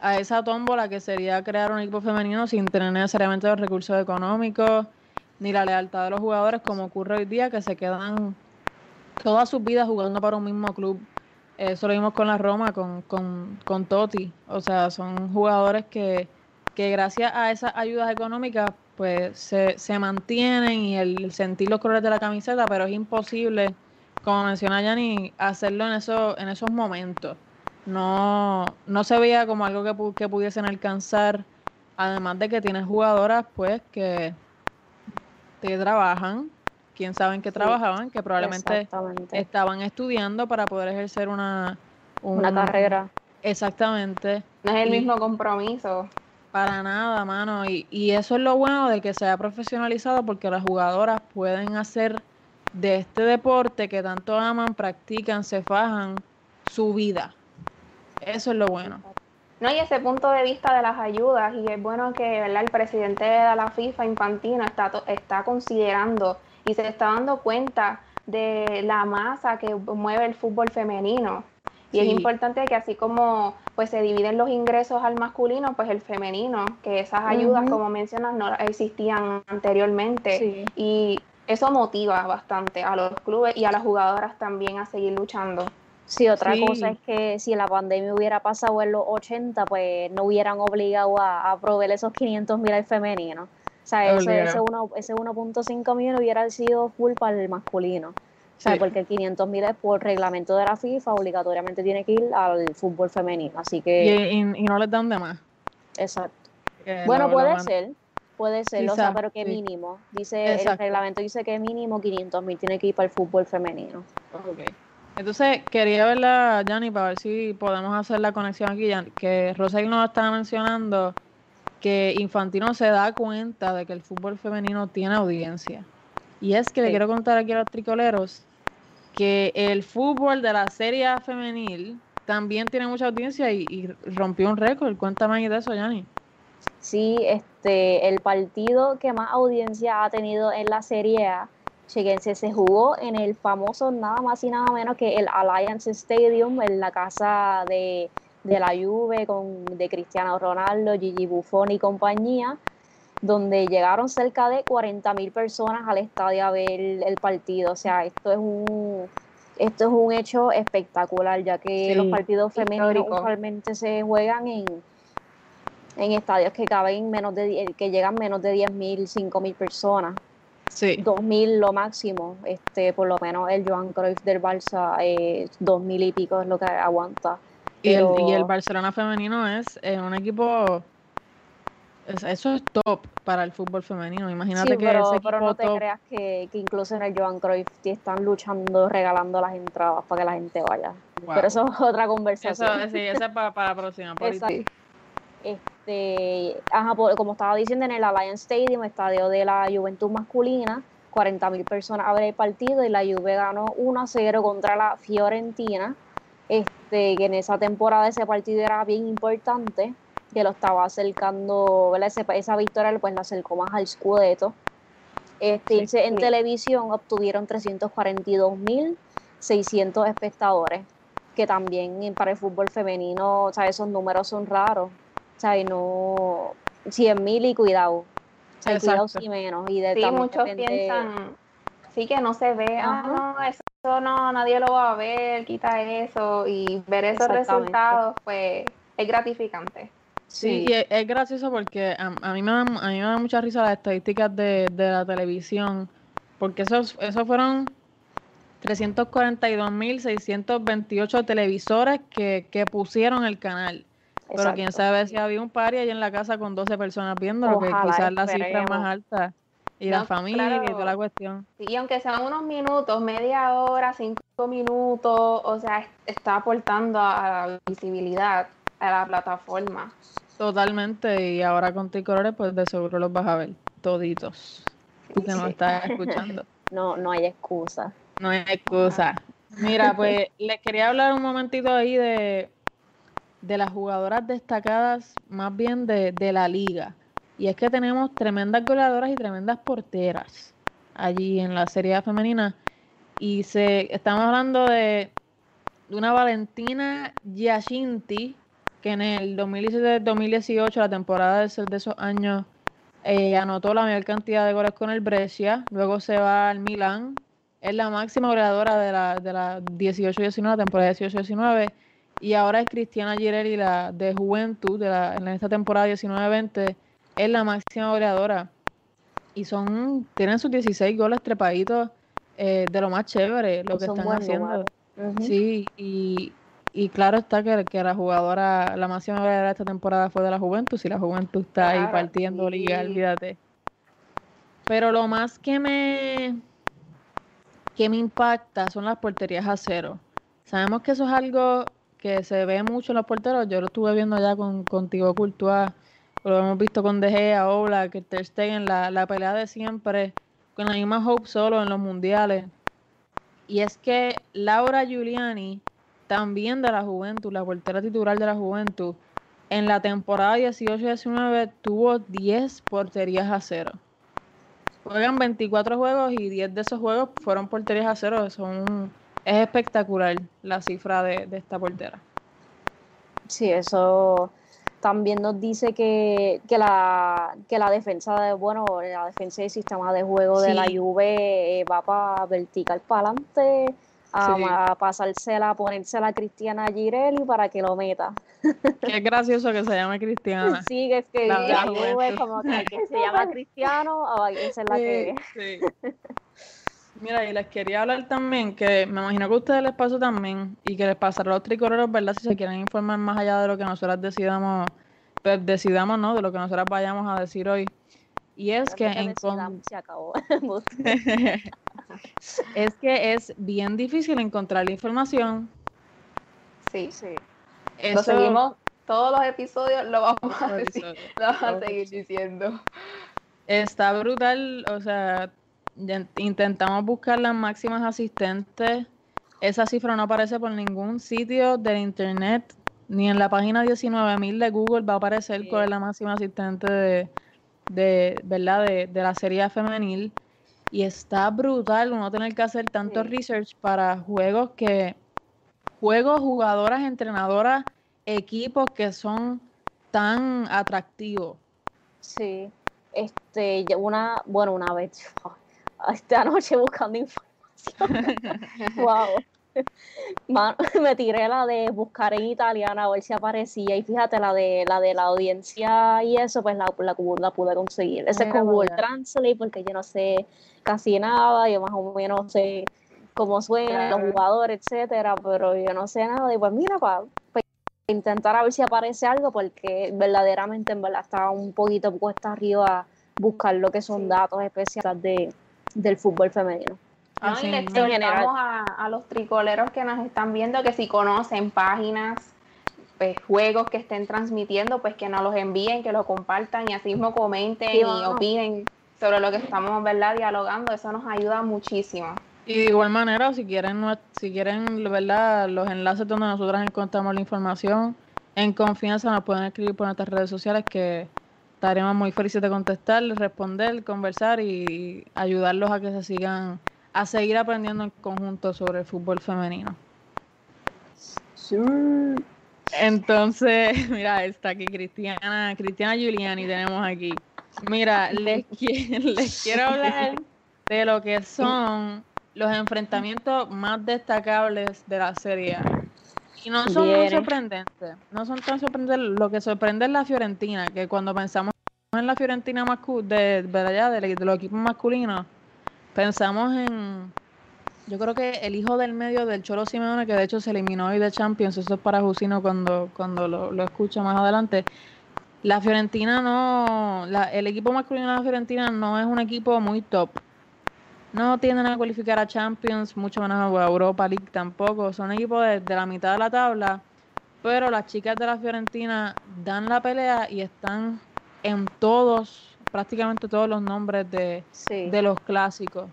a, esa tómbola que sería crear un equipo femenino sin tener necesariamente los recursos económicos ni la lealtad de los jugadores como ocurre hoy día que se quedan todas sus vidas jugando para un mismo club. Eso lo vimos con la Roma, con, con, con Totti. O sea, son jugadores que, que gracias a esas ayudas económicas pues se, se mantienen y el sentir los colores de la camiseta, pero es imposible, como menciona Yanni, hacerlo en, eso, en esos momentos. No, no se veía como algo que, que pudiesen alcanzar, además de que tienes jugadoras pues que te trabajan, quién sabe en qué trabajaban, que probablemente estaban estudiando para poder ejercer una, una carrera. Exactamente. No es el mismo compromiso. Para nada, mano. Y, y eso es lo bueno de que sea profesionalizado porque las jugadoras pueden hacer de este deporte que tanto aman, practican, se fajan, su vida. Eso es lo bueno. No, y ese punto de vista de las ayudas, y es bueno que ¿verdad? el presidente de la FIFA, Infantino, está, está considerando y se está dando cuenta de la masa que mueve el fútbol femenino. Y es importante que así como pues se dividen los ingresos al masculino, pues el femenino, que esas ayudas, como mencionas, no existían anteriormente. Y eso motiva bastante a los clubes y a las jugadoras también a seguir luchando. Sí, otra cosa es que si la pandemia hubiera pasado en los 80, pues no hubieran obligado a, proveer esos 500 mil al femenino. O sea, ese, ese 1.5 millones hubiera sido full para el masculino. O sea, porque el 500 mil es por reglamento de la FIFA, obligatoriamente tiene que ir al fútbol femenino. Así que. Y, no les dan de más. Exacto. bueno, puede ser. Puede ser, o sea, pero que mínimo. Dice, el reglamento dice que mínimo 500 mil tiene que ir para el fútbol femenino. Ok. Entonces, quería verla, Yanni, para ver si podemos hacer la conexión aquí. Que Rosel nos estaba mencionando que Infantino se da cuenta de que el fútbol femenino tiene audiencia. Y es que le quiero contar aquí a los tricoleros que el fútbol de la serie femenil también tiene mucha audiencia y, rompió un récord. Cuéntame de eso, Yanni. Sí, este, el partido que más audiencia ha tenido en la Serie A, chequense, se jugó en el famoso nada más y nada menos que el Alliance Stadium, en la casa de, de la Juve, con, de Cristiano Ronaldo, Gigi Buffon y compañía donde llegaron cerca de 40.000 personas al estadio a ver el partido. O sea, esto es un esto es un hecho espectacular, ya que los partidos femeninos usualmente se juegan en, en estadios que caben menos de que llegan menos de 10.000, 5.000 personas. Sí. 2.000 lo máximo, este, por lo menos el Joan Cruyff del Barça, eh, 2.000 y pico es lo que aguanta. Y, el, y el Barcelona femenino es eh, un equipo eso es top para el fútbol femenino. Imagínate que pero, pero no te creas que, incluso en el Joan Cruyff están luchando, regalando las entradas para que la gente vaya. Pero eso es otra conversación. Eso, sí, eso es para, para la próxima. Este, ajá, como estaba diciendo, en el Alliance Stadium, estadio de la Juventud masculina, 40.000 personas abre el partido y la Juve ganó 1 a 0 contra la Fiorentina. Este, que en esa temporada ese partido era bien importante que lo estaba acercando, esa victoria pues la acercó más al Scudetto. Este, en televisión obtuvieron 342.600 espectadores, que también para el fútbol femenino, o sea, esos números son raros. O sea, y no 100.000 y cuidado. O sea, cuidado menos. Y de sí, muchos piensan, sí que no se ve, ah, no, eso no, nadie lo va a ver, quita eso. Y ver esos resultados, pues, es gratificante. Sí, y es, gracioso porque a, mí me da, a mí me da mucha risa las estadísticas de, la televisión, porque esos, esos fueron 342.628 televisores que, que pusieron el canal. Pero quién sabe si había un par ahí en la casa con 12 personas viendo, que quizás la cifra más alta. Y la familia y toda la cuestión. Y aunque sean unos minutos, media hora, cinco minutos, o sea, está aportando a la visibilidad a la plataforma. Totalmente, y ahora con T-Colores, pues de seguro los vas a ver toditos. Tú que no estás escuchando. No, no hay excusa. No hay excusa. Mira, pues les quería hablar un momentito ahí de, de las jugadoras destacadas, más bien de, de la liga. Y es que tenemos tremendas goleadoras y tremendas porteras allí en la serie femenina. Y se estamos hablando de, de una Valentina Giacinti, que en el 2017-2018, la temporada de, esos años, eh, anotó la mayor cantidad de goles con el Brescia, luego se va al Milán, es la máxima goleadora de la, de la 18-19, temporada 18-19, y ahora es Cristiana Girelli, la de Juventud, de la, en esta temporada 19-20, es la máxima goleadora. Y son, tienen sus 16 goles trepaditos eh, de lo más chévere, lo que están haciendo. Sí, y, y claro está que, que, la jugadora, la máxima goleadora de esta temporada fue de la Juventud. Si la Juventud está ahí partiendo liga, olvídate. Pero lo más que me que me impacta son las porterías a cero. Sabemos que eso es algo que se ve mucho en los porteros. Yo lo estuve viendo ya con contigo Courtois, lo hemos visto con De Gea, Ola, que Ter Stegen, la, la pelea de siempre, con la misma Hope solo en los mundiales. Y es que Laura Giuliani también de la Juventud, la portera titular de la Juventud, en la temporada 18-19 tuvo 10 porterías a cero. Juegan 24 juegos y 10 de esos juegos fueron porterías a cero. Son, es espectacular la cifra de, esta portera. Sí, eso también nos dice que, la, que la defensa de, bueno, la defensa del sistema de juego de la Juve va para vertical para adelante a, pasársela, a ponérsela a Cristiana Girelli para que lo meta. Qué gracioso que se llame Cristiana. Sí, es que como que, se llama Cristiano, es la que sí. Mira, y les quería hablar también que me imagino que a ustedes les pasó también y que les pasará a los tricoloros, ¿verdad? Si se quieren informar más allá de lo que nosotras decidamos, pues decidamos, ¿no? De lo que nosotras vayamos a decir hoy. Y es que, en se acabó. es que es bien difícil encontrar la información. Sí, sí. Lo seguimos todos los episodios, lo vamos a decir, lo vamos a seguir diciendo. Está brutal, o sea, intentamos buscar las máximas asistentes. Esa cifra no aparece por ningún sitio del internet, ni en la página 19.000 de Google va a aparecer cuál es la máxima asistente de, de, ¿verdad? De, de la serie femenil. Y está brutal uno tener que hacer tanto research para juegos que, juegos, jugadoras, entrenadoras, equipos que son tan atractivos. Sí. este, una, bueno, una vez, esta noche buscando información. wow. me tiré la de buscar en italiana a ver si aparecía y fíjate la de la de la audiencia y eso pues la, la, pude conseguir. Ese es con Google Translate porque yo no sé casi nada, yo más o menos sé cómo suenan los jugadores, etcétera, pero yo no sé nada y pues mira, para intentar a ver si aparece algo porque verdaderamente en verdad estaba un poquito puesta arriba buscar lo que son datos especiales de, del fútbol femenino. No, y le exhortamos a, a, los tricoleros que nos están viendo que si conocen páginas, pues, juegos que estén transmitiendo, pues que nos los envíen, que lo compartan y así mismo comenten y opinen sobre lo que estamos verdad dialogando. Eso nos ayuda muchísimo. Y de igual manera, si quieren, si quieren verdad los enlaces donde nosotras encontramos la información, en confianza nos pueden escribir por nuestras redes sociales que estaremos muy felices de contestar, responder, conversar y ayudarlos a que se sigan a seguir aprendiendo en conjunto sobre el fútbol femenino. Entonces, mira, está aquí Cristiana, Cristiana Giuliani tenemos aquí. Mira, les, les quiero hablar de lo que son los enfrentamientos más destacables de la serie. Y no son muy sorprendentes, no son tan sorprendentes. Lo que sorprende es la Fiorentina, que cuando pensamos en la Fiorentina de, de, de, de los equipos masculinos, Pensamos en, yo creo que el hijo del medio del Cholo Simeone, que de hecho se eliminó hoy de Champions, eso es para Jusino cuando, cuando lo, lo escucha más adelante. La Fiorentina no, la, el equipo masculino de la Fiorentina no es un equipo muy top. No tienden a cualificar a Champions, mucho menos a Europa League tampoco. Son equipos de, de la mitad de la tabla, pero las chicas de la Fiorentina dan la pelea y están en todos prácticamente todos los nombres de, de los clásicos.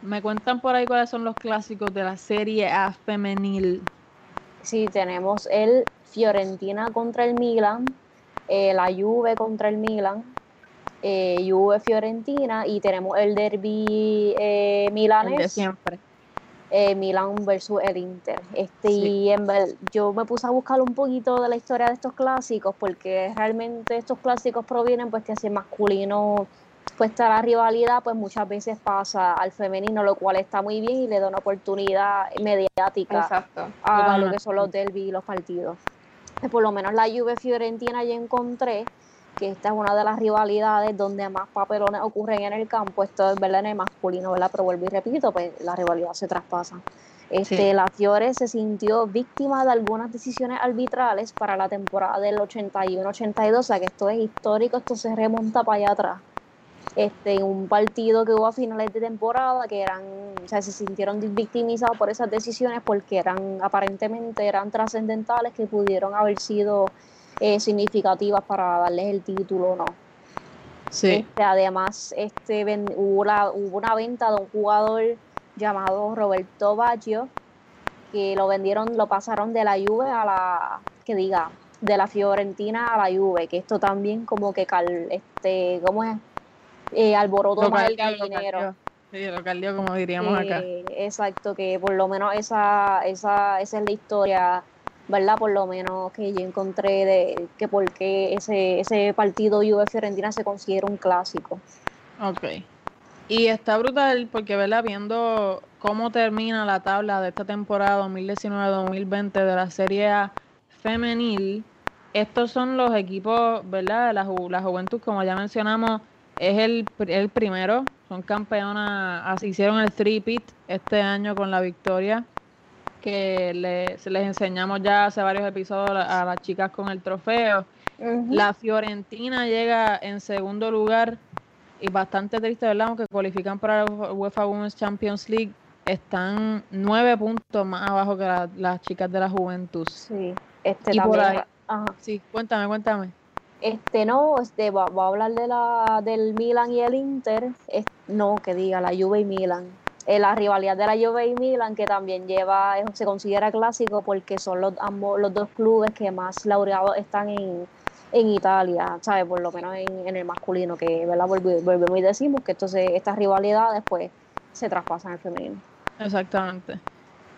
¿Me cuentan por ahí cuáles son los clásicos de la Serie A femenil? Sí, tenemos el Fiorentina contra el Milan, eh, la Juve contra el Milan, eh, Juve Fiorentina y tenemos el derby eh, milanes. de siempre eh, Milan versus el Inter. Este, Y en, yo me puse a buscar un poquito de la historia de estos clásicos, porque realmente estos clásicos provienen pues que si el masculino pues está la rivalidad, pues muchas veces pasa al femenino, lo cual está muy bien y le da una oportunidad mediática a lo que son los derby y los partidos. Por lo menos la Juve Fiorentina ya encontré que esta es una de las rivalidades donde más papelones ocurren en el campo, esto es verdad en el masculino, ¿verdad? Pero vuelvo y repito, pues la rivalidad se traspasa. Este, La Fiore se sintió víctima de algunas decisiones arbitrales para la temporada del 81-82, o sea que esto es histórico, esto se remonta para allá atrás. Este, un partido que hubo a finales de temporada que eran, o sea, se sintieron victimizados por esas decisiones porque eran aparentemente eran trascendentales que pudieron haber sido eh, significativas para darles el título o no. Sí. Este, además, este, hubo, hubo una venta de un jugador llamado Roberto Baggio, que lo vendieron, lo pasaron de la Juve a la, que diga, de la Fiorentina a la Juve, que esto también como que, cal, este, ¿cómo es? Eh, alboroto más el dinero. Sí, lo caldió, como diríamos acá. Eh, exacto, que por lo menos esa, esa, esa es la historia ¿verdad? Por lo menos que yo encontré de que porque ese, ese partido Juve Fiorentina se considera un clásico. Ok. Y está brutal porque, ¿verdad? Viendo cómo termina la tabla de esta temporada 2019-2020 de la Serie A femenil, estos son los equipos, ¿verdad? La, la Juventud, como ya mencionamos, es el, el primero, son campeonas, hicieron el three-pit este año con la victoria que les enseñamos ya hace varios episodios a, las chicas con el trofeo. La Fiorentina llega en segundo lugar y bastante triste, ¿verdad? Aunque cualifican para la UEFA Women's Champions League, están nueve puntos más abajo que las chicas de la Juventud. Sí, este también, Sí, cuéntame, cuéntame. Este no, este va, a hablar de la del Milan y el Inter, no que diga la Juve y Milan. Eh, la rivalidad de la Juve y Milan, que también lleva, se considera clásico porque son los, ambos, los dos clubes que más laureados están en, Italia, ¿sabes? Por lo menos en, el masculino, que ¿verdad? volvemos y decimos que entonces estas rivalidades pues se traspasan al femenino. Exactamente.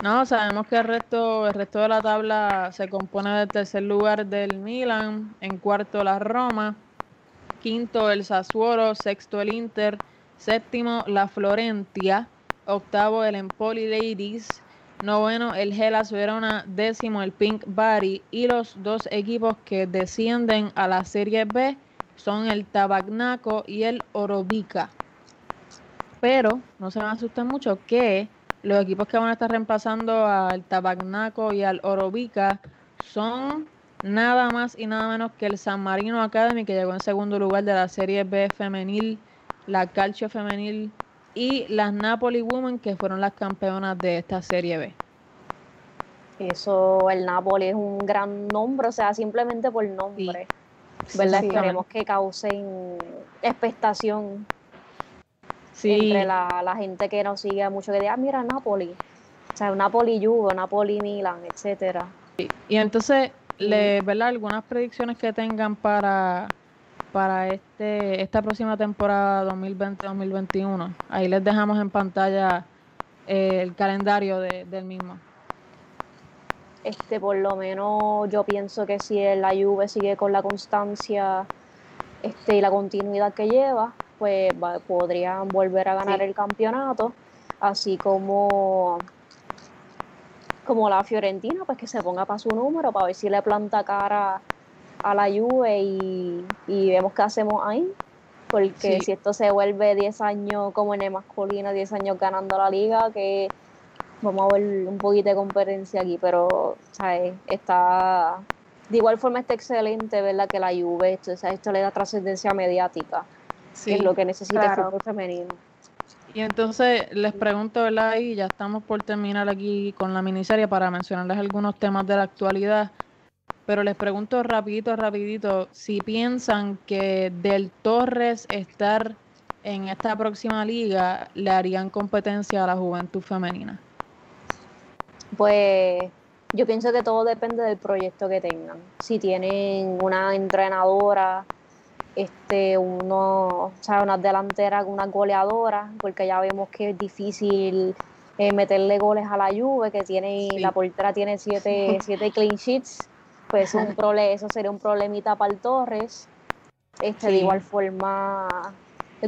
No, sabemos que el resto, el resto de la tabla se compone del tercer lugar del Milan, en cuarto la Roma, quinto el Sassuolo, sexto el Inter, séptimo la Florentia, octavo el Empoli Ladies, noveno el Hellas Verona, décimo el Pink Bari y los dos equipos que descienden a la Serie B son el Tabagnaco y el Orobica. Pero no se van a asustar mucho que los equipos que van a estar reemplazando al Tabagnaco y al Orobica son nada más y nada menos que el San Marino Academy que llegó en segundo lugar de la Serie B femenil, la Calcio femenil y las Napoli Women que fueron las campeonas de esta Serie B. Eso, el Napoli es un gran nombre, o sea, simplemente por nombre. ¿Verdad? Esperemos que causen expectación entre la, gente que nos sigue mucho, que diga, ah, mira, Napoli. O sea, Napoli Juve, Napoli Milan, etcétera. Y entonces, le, ¿verdad? Algunas predicciones que tengan para, para este esta próxima temporada 2020-2021. Ahí les dejamos en pantalla eh, el calendario del mismo. Este, por lo menos yo pienso que si la Juve sigue con la constancia este, y la continuidad que lleva, pues podrían volver a ganar el campeonato, así como como la Fiorentina, pues que se ponga para su número, para ver si le planta cara a la Juve y, vemos qué hacemos ahí. Porque si esto se vuelve 10 años como en el masculino, 10 años ganando la liga, que vamos a ver un poquito de competencia aquí, pero ¿sabes? está de igual forma está excelente, ¿verdad? Que la Juve, esto, esto le da trascendencia mediática, que es lo que necesita el fútbol femenino. Y entonces les pregunto, ¿verdad? Y ya estamos por terminar aquí con la miniserie para mencionarles algunos temas de la actualidad. Pero les pregunto rapidito, rapidito, si piensan que Del Torres estar en esta próxima liga le harían competencia a la juventud femenina. Pues yo pienso que todo depende del proyecto que tengan. Si tienen una entrenadora, este, uno, o sea, unas delanteras, unas goleadoras, porque ya vemos que es difícil eh, meterle goles a la Juve, que tiene, la portera tiene siete, siete clean sheets, pues un eso sería un problemita para el Torres. Este, De igual forma,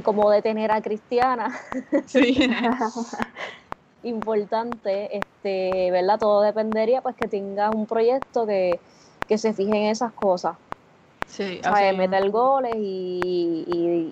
como detener a Cristiana. Sí. importante, este, ¿verdad? Todo dependería pues que tenga un proyecto que, se fije en esas cosas. Sí, meter goles y,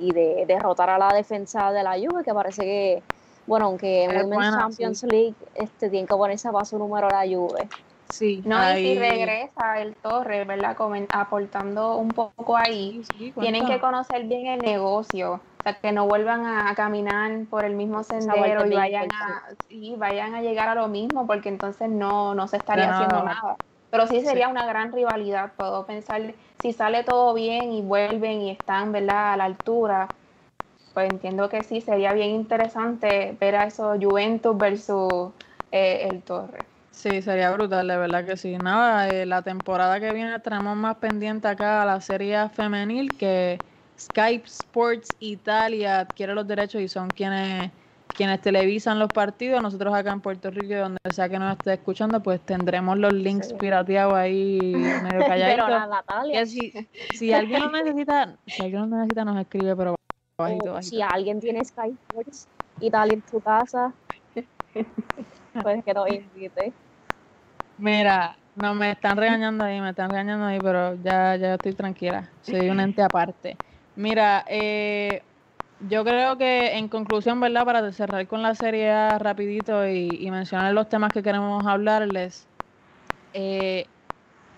y, de, derrotar a la defensa de la Juve, que parece que, bueno, aunque en Women's Champions League este, tiene que ponerse a paso número la Juve. Sí, no, y si regresa el Torre, ¿verdad? aportando un poco ahí, tienen que conocer bien el negocio, o sea, que no vuelvan a, caminar por el mismo sendero y vayan a, sí, vayan a llegar a lo mismo, porque entonces no, no se estaría haciendo nada. Pero sí sería una gran rivalidad, puedo pensar, si sale todo bien y vuelven y están, ¿verdad?, a la altura, pues entiendo que sí, sería bien interesante ver a esos Juventus versus eh, el Torre. Sí, sería brutal, de verdad que sí. Nada, eh, la temporada que viene tenemos más pendiente acá a la serie femenil que Skype Sports Italia adquiere los derechos y son quienes quienes televisan los partidos. Nosotros acá en Puerto Rico, donde sea que nos esté escuchando, pues tendremos los links pirateados ahí medio calladitos. pero Natalia. Si, si, alguien lo necesita, si alguien lo necesita, nos escribe, pero bajito, bajito. Si alguien tiene Skype Sports Italia en su casa, pues que nos invite. Mira, no me están regañando ahí, me están regañando ahí, pero ya, ya estoy tranquila. Soy un ente aparte. Mira, eh, yo creo que en conclusión, ¿verdad? Para cerrar con la serie rapidito y, mencionar los temas que queremos hablarles, eh,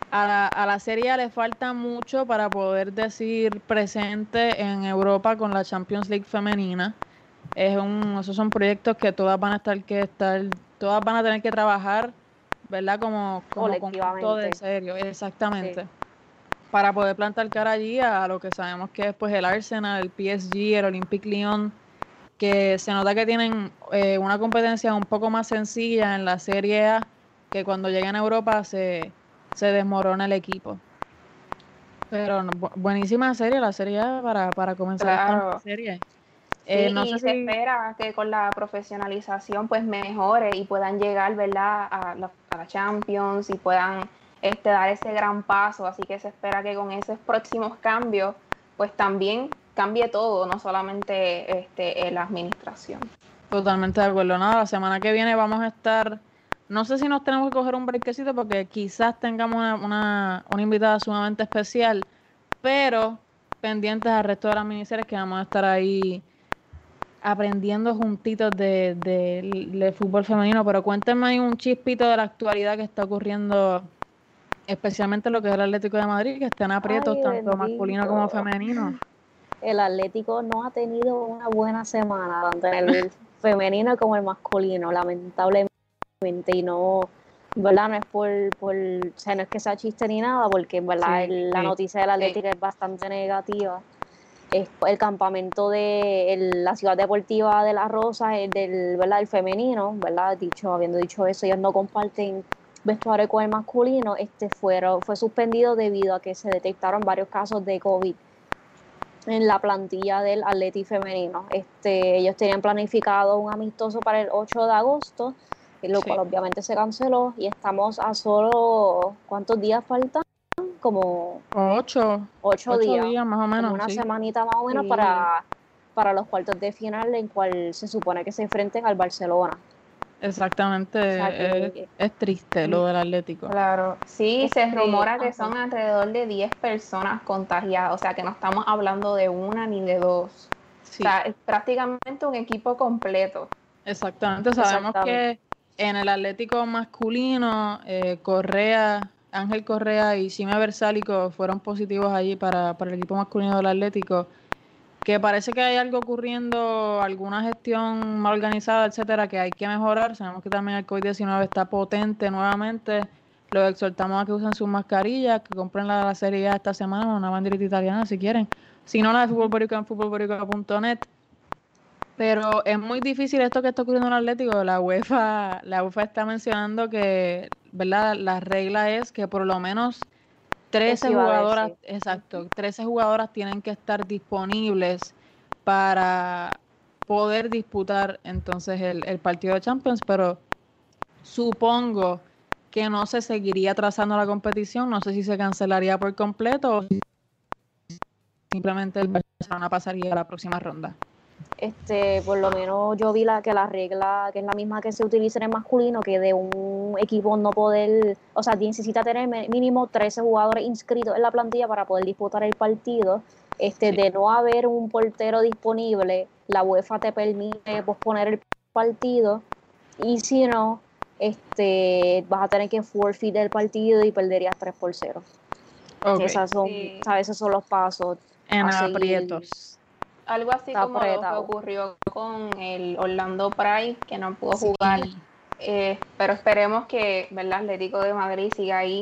a, la, a la serie le falta mucho para poder decir presente en Europa con la Champions League femenina. Es un, esos son proyectos que todas van a estar que estar, todas van a tener que trabajar ¿verdad? Como, como conjunto de serio, exactamente. Para poder plantar cara allí a lo que sabemos que es pues el Arsenal, el PSG, el Olympique Lyon, que se nota que tienen eh, una competencia un poco más sencilla en la Serie A, que cuando llegan a Europa se, se desmorona el equipo. Pero buenísima serie, la serie A para, para comenzar esta serie. Eh, no y se espera que con la profesionalización pues mejore y puedan llegar, ¿verdad? A la, Champions y puedan este, dar ese gran paso. Así que se espera que con esos próximos cambios pues también cambie todo, no solamente este, la administración. Totalmente de acuerdo. Nada, la semana que viene vamos a estar, no sé si nos tenemos que coger un brequecito porque quizás tengamos una, una, invitada sumamente especial, pero pendientes al resto de las miniseries que vamos a estar ahí aprendiendo juntitos de, de, fútbol femenino, pero cuéntenme ahí un chispito de la actualidad que está ocurriendo, especialmente lo que es el Atlético de Madrid, que están aprietos tanto masculino como femenino. El Atlético no ha tenido una buena semana, tanto en el femenino como el masculino, lamentablemente, y no, ¿verdad? No es por, por o sea, no es que sea chiste ni nada, porque ¿verdad? la noticia del Atlético es bastante negativa el campamento de la ciudad deportiva de Las Rosas, el del, ¿verdad? el femenino, ¿verdad? Dicho, habiendo dicho eso, ellos no comparten vestuario con el masculino, este fueron, fue suspendido debido a que se detectaron varios casos de COVID en la plantilla del Atleti femenino. Este, ellos tenían planificado un amistoso para el 8 de agosto, lo cual obviamente se canceló y estamos a solo, ¿cuántos días faltan? Como ocho, ocho, días, más o menos. Una semanita más o menos para, para los cuartos de final en cual se supone que se enfrenten al Barcelona. Exactamente, es, triste lo del Atlético. Claro, sí, se rumora que son alrededor de 10 personas contagiadas, o sea que no estamos hablando de una ni de dos. O sea, es prácticamente un equipo completo. Exactamente, sabemos que en el Atlético masculino, eh, Correa Ángel Correa y Sime Versálico fueron positivos allí para, el equipo masculino del Atlético, que parece que hay algo ocurriendo, alguna gestión mal organizada, etcétera, que hay que mejorar. Sabemos que también el COVID-19 está potente nuevamente. Los exhortamos a que usen sus mascarillas, que compren la, la serie esta semana, una banderita italiana si quieren. Si no, la de fútbol en fútbolboricua.net. Pero es muy difícil esto que está ocurriendo en el Atlético. La UEFA, la UEFA está mencionando que ¿verdad? La regla es que por lo menos 13 jugadoras, exacto, 13 jugadoras tienen que estar disponibles para poder disputar entonces el, el partido de Champions, pero supongo que no se seguiría trazando la competición, no sé si se cancelaría por completo o simplemente el Barcelona pasaría a la próxima ronda este, por lo menos yo vi la que la regla, que es la misma que se utiliza en el masculino, que de un equipo no poder, o sea, necesita tener mínimo 13 jugadores inscritos en la plantilla para poder disputar el partido. Este, de no haber un portero disponible, la UEFA te permite posponer el partido y si no, este, vas a tener que forfeit el partido y perderías 3 por 0. Esas son, Esos son los pasos. En aprietos. Algo así como lo que ocurrió con el Orlando Pride, que no pudo jugar. Eh, pero esperemos que ¿verdad? Atlético de Madrid siga ahí.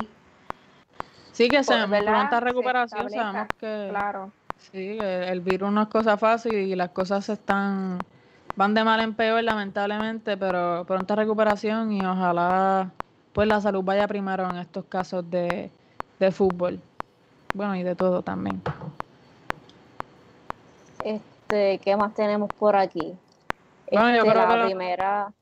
Sí, que se pronta recuperación. sabemos que claro. sí, el, virus no es cosa fácil y las cosas están van de mal en peor, lamentablemente, pero pronta recuperación y ojalá pues la salud vaya primero en estos casos de, de fútbol. Bueno, y de todo también. Este, ¿qué más tenemos por aquí? Bueno, yo este, creo la que primera.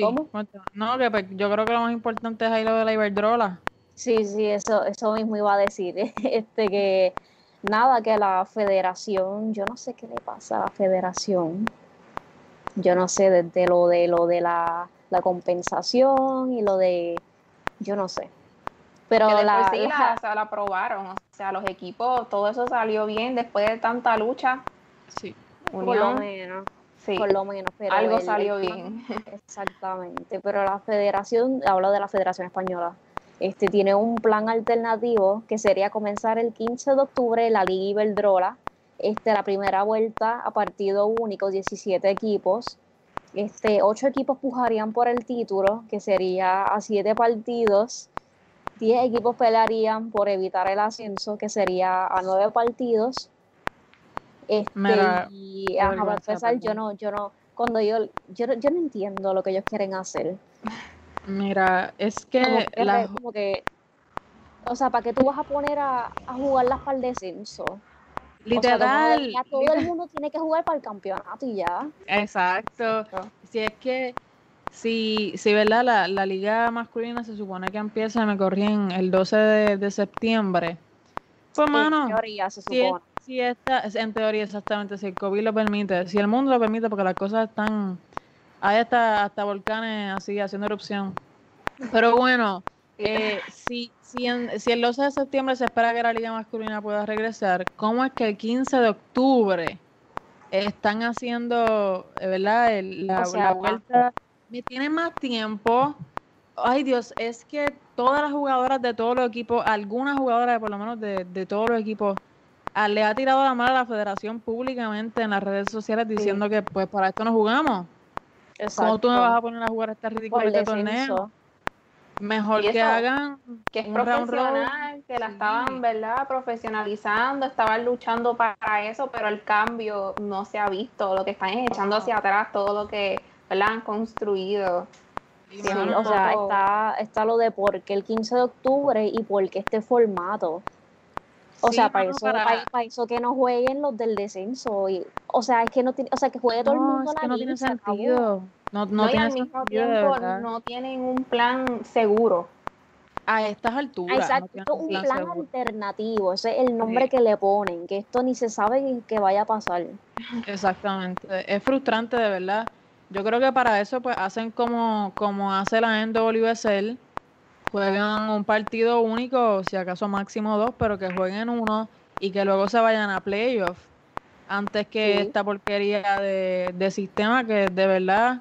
¿Cómo? No, que pues, yo creo que lo más importante es ahí lo de la Iberdrola. Sí, sí, eso, eso mismo iba a decir. Este que nada, que la federación, yo no sé qué le pasa a la federación. Yo no sé desde lo de lo de la, la compensación y lo de yo no sé. Pero la, sí la, la aprobaron, o sea, los equipos, todo eso salió bien después de tanta lucha. Sí. por lo menos. Sí. Por lo menos. Pero Algo salió bien. Exactamente. Pero la federación, hablo de la Federación Española, este tiene un plan alternativo que sería comenzar el 15 de octubre la Liga Iberdrola. Este, la primera vuelta a partido único, 17 equipos. Este, ocho equipos pujarían por el título, que sería a siete partidos. 10 equipos pelearían por evitar el ascenso, que sería a nueve partidos. Este, y a empezar, yo no, yo no, cuando yo, yo, yo no entiendo lo que ellos quieren hacer. Mira, es que, como que, o sea, ¿para qué tú vas a poner a, a jugar las para el descenso? Literal. ya todo el mundo tiene que jugar para el campeonato y ya. Exacto. Si es que, si, si ¿verdad? La, la liga masculina se supone que empieza, me corrí en el 12 de, de septiembre. Pues, mano, se supone si esta, en teoría exactamente, si el COVID lo permite, si el mundo lo permite, porque las cosas están, hay hasta, hasta volcanes así haciendo erupción. Pero bueno, eh, si, si, si el 12 de septiembre se espera que la liga masculina pueda regresar, ¿cómo es que el 15 de octubre están haciendo, eh, ¿verdad? la, vuelta. Me tienen más tiempo. Ay Dios, es que todas las jugadoras de todos los equipos, algunas jugadoras por lo menos de, de todos los equipos, le ha tirado la mano a la federación públicamente en las redes sociales diciendo que pues para esto no jugamos. Exacto. ¿Cómo tú me vas a poner a jugar esta ridícula de torneo? Mejor que hagan que es profesional, que la estaban, ¿verdad? Profesionalizando, estaban luchando para eso, pero el cambio no se ha visto, lo que están echando hacia atrás todo lo que, ¿verdad? han construido. Sí, o sea, está, está lo de por qué el 15 de octubre y por qué este formato. O sea, para, eso, para... eso que no jueguen los del descenso. Y, o sea, es que no tiene, o sea, que juegue todo el mundo es que no tiene sentido. No, no, y al mismo tiempo no tienen un plan seguro. A estas alturas. Exacto, un plan, alternativo. Ese es el nombre que le ponen, que esto ni se sabe que vaya a pasar. Exactamente. Es frustrante, de verdad. Yo creo que para eso pues hacen como, como hace la NWSL, juegan un partido único, si acaso máximo dos, pero que jueguen uno y que luego se vayan a playoff antes que esta porquería de, de, sistema que de verdad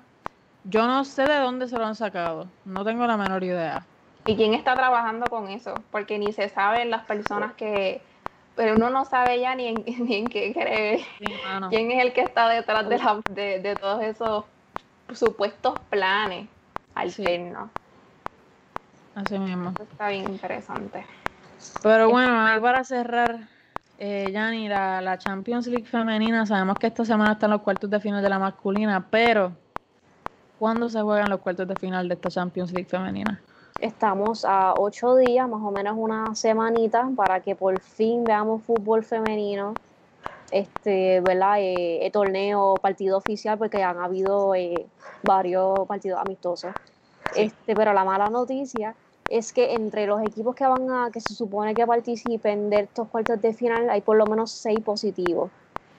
yo no sé de dónde se lo han sacado, no tengo la menor idea. ¿Y quién está trabajando con eso? Porque ni se saben las personas que... Pero uno no sabe ya ni en, ni en qué cree. ¿Quién es el que está detrás de, la, de, de todos esos supuestos planes alternos? Así mismo. está bien interesante. Pero bueno, ahí para cerrar, eh, la, la Champions League femenina, sabemos que esta semana están los cuartos de final de la masculina, pero ¿Cuándo se juegan los cuartos de final de esta Champions League femenina? Estamos a ocho días, más o menos una semanita, para que por fin veamos fútbol femenino. Este, ¿verdad? Eh, torneo, partido oficial, porque han habido eh, varios partidos amistosos. Este, pero la mala noticia es que entre los equipos que van a, que se supone que participen de estos cuartos de final, hay por lo menos seis positivos.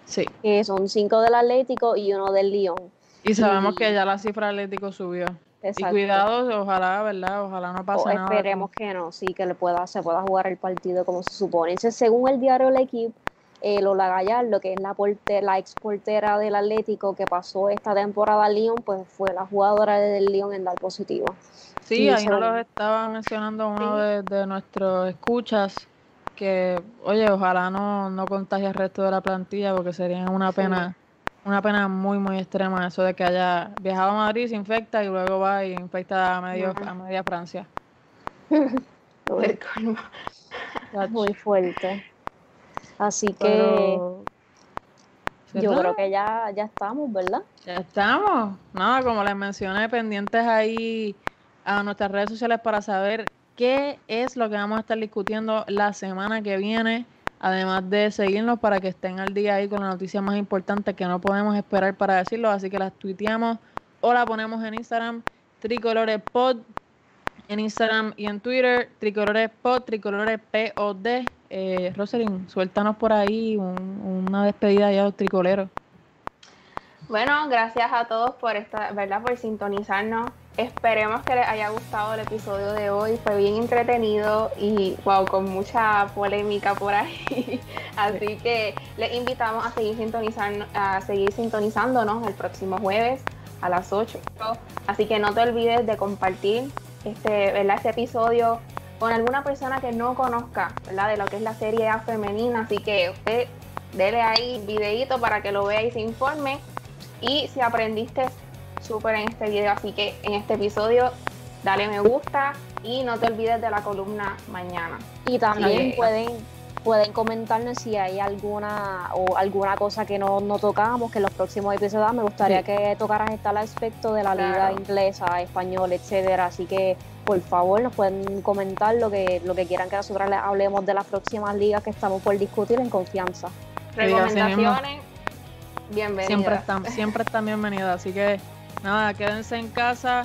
Sí. Que son cinco del Atlético y uno del Lyon. Y sabemos que ya la cifra Atlético subió. Exacto. Y cuidado, ojalá, ¿verdad? Ojalá no pase nada. Esperemos que no, sí, que le pueda, se pueda jugar el partido como se supone. Entonces, según el diario El Equipo, eh, Lola Gallardo, que es la, portera, la ex portera del Atlético que pasó esta temporada al Lyon, pues fue la jugadora del Lyon en dar positivo. Sí, ahí nos lo estaba mencionando uno de, nuestros escuchas, que, oye, ojalá no, no contagie el resto de la plantilla porque sería una pena una pena muy, muy extrema eso de que haya viajado a Madrid, se infecta y luego va y infecta a, medio, a media Francia. muy fuerte. Así que yo creo que ya, ya estamos, ¿verdad? Ya estamos. Nada, como les mencioné, pendientes ahí a nuestras redes sociales para saber qué es lo que vamos a estar discutiendo la semana que viene además de seguirnos para que estén al día ahí con la noticia más importante que no podemos esperar para decirlo, así que las tuiteamos o la ponemos en Instagram, Tricolores Pod, en Instagram y en Twitter, Tricolores Pod, Tricolores POD. Eh, Roselyn, suéltanos por ahí una despedida ya de los tricoleros. Bueno, gracias a todos por esta, ¿verdad? Por sintonizarnos. Esperemos que les haya gustado el episodio de hoy. Fue bien entretenido y wow, con mucha polémica por ahí. Así que les invitamos a seguir sintonizando, a seguir sintonizándonos el próximo jueves a las 8. Así que no te olvides de compartir este, ¿verdad? este episodio con alguna persona que no conozca ¿verdad? de lo que es la serie A femenina. Así que usted dele ahí videito para que lo vea y se informe. Y si aprendiste súper en este video, así que en este episodio dale me gusta y no te olvides de la columna mañana. Y también pueden pueden comentarnos si hay alguna o alguna cosa que no, no tocamos, que en los próximos episodios me gustaría que tocaras este aspecto de la liga inglesa, español, etcétera. Así que por favor nos pueden comentar lo que, lo que quieran que nosotros les hablemos de las próximas ligas que estamos por discutir en confianza. Recomendaciones Bienvenida. Siempre están, siempre están bienvenidas. Así que nada, quédense en casa,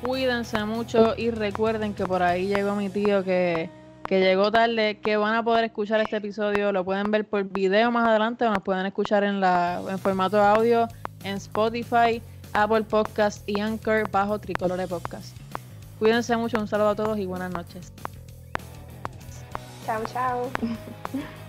cuídense mucho y recuerden que por ahí llegó mi tío que que llegó tarde, que van a poder escuchar este episodio, lo pueden ver por video más adelante o nos pueden escuchar en, la, en formato audio en Spotify, Apple Podcast y Anchor bajo Tricolore Podcast. Cuídense mucho, un saludo a todos y buenas noches. Chao, chao.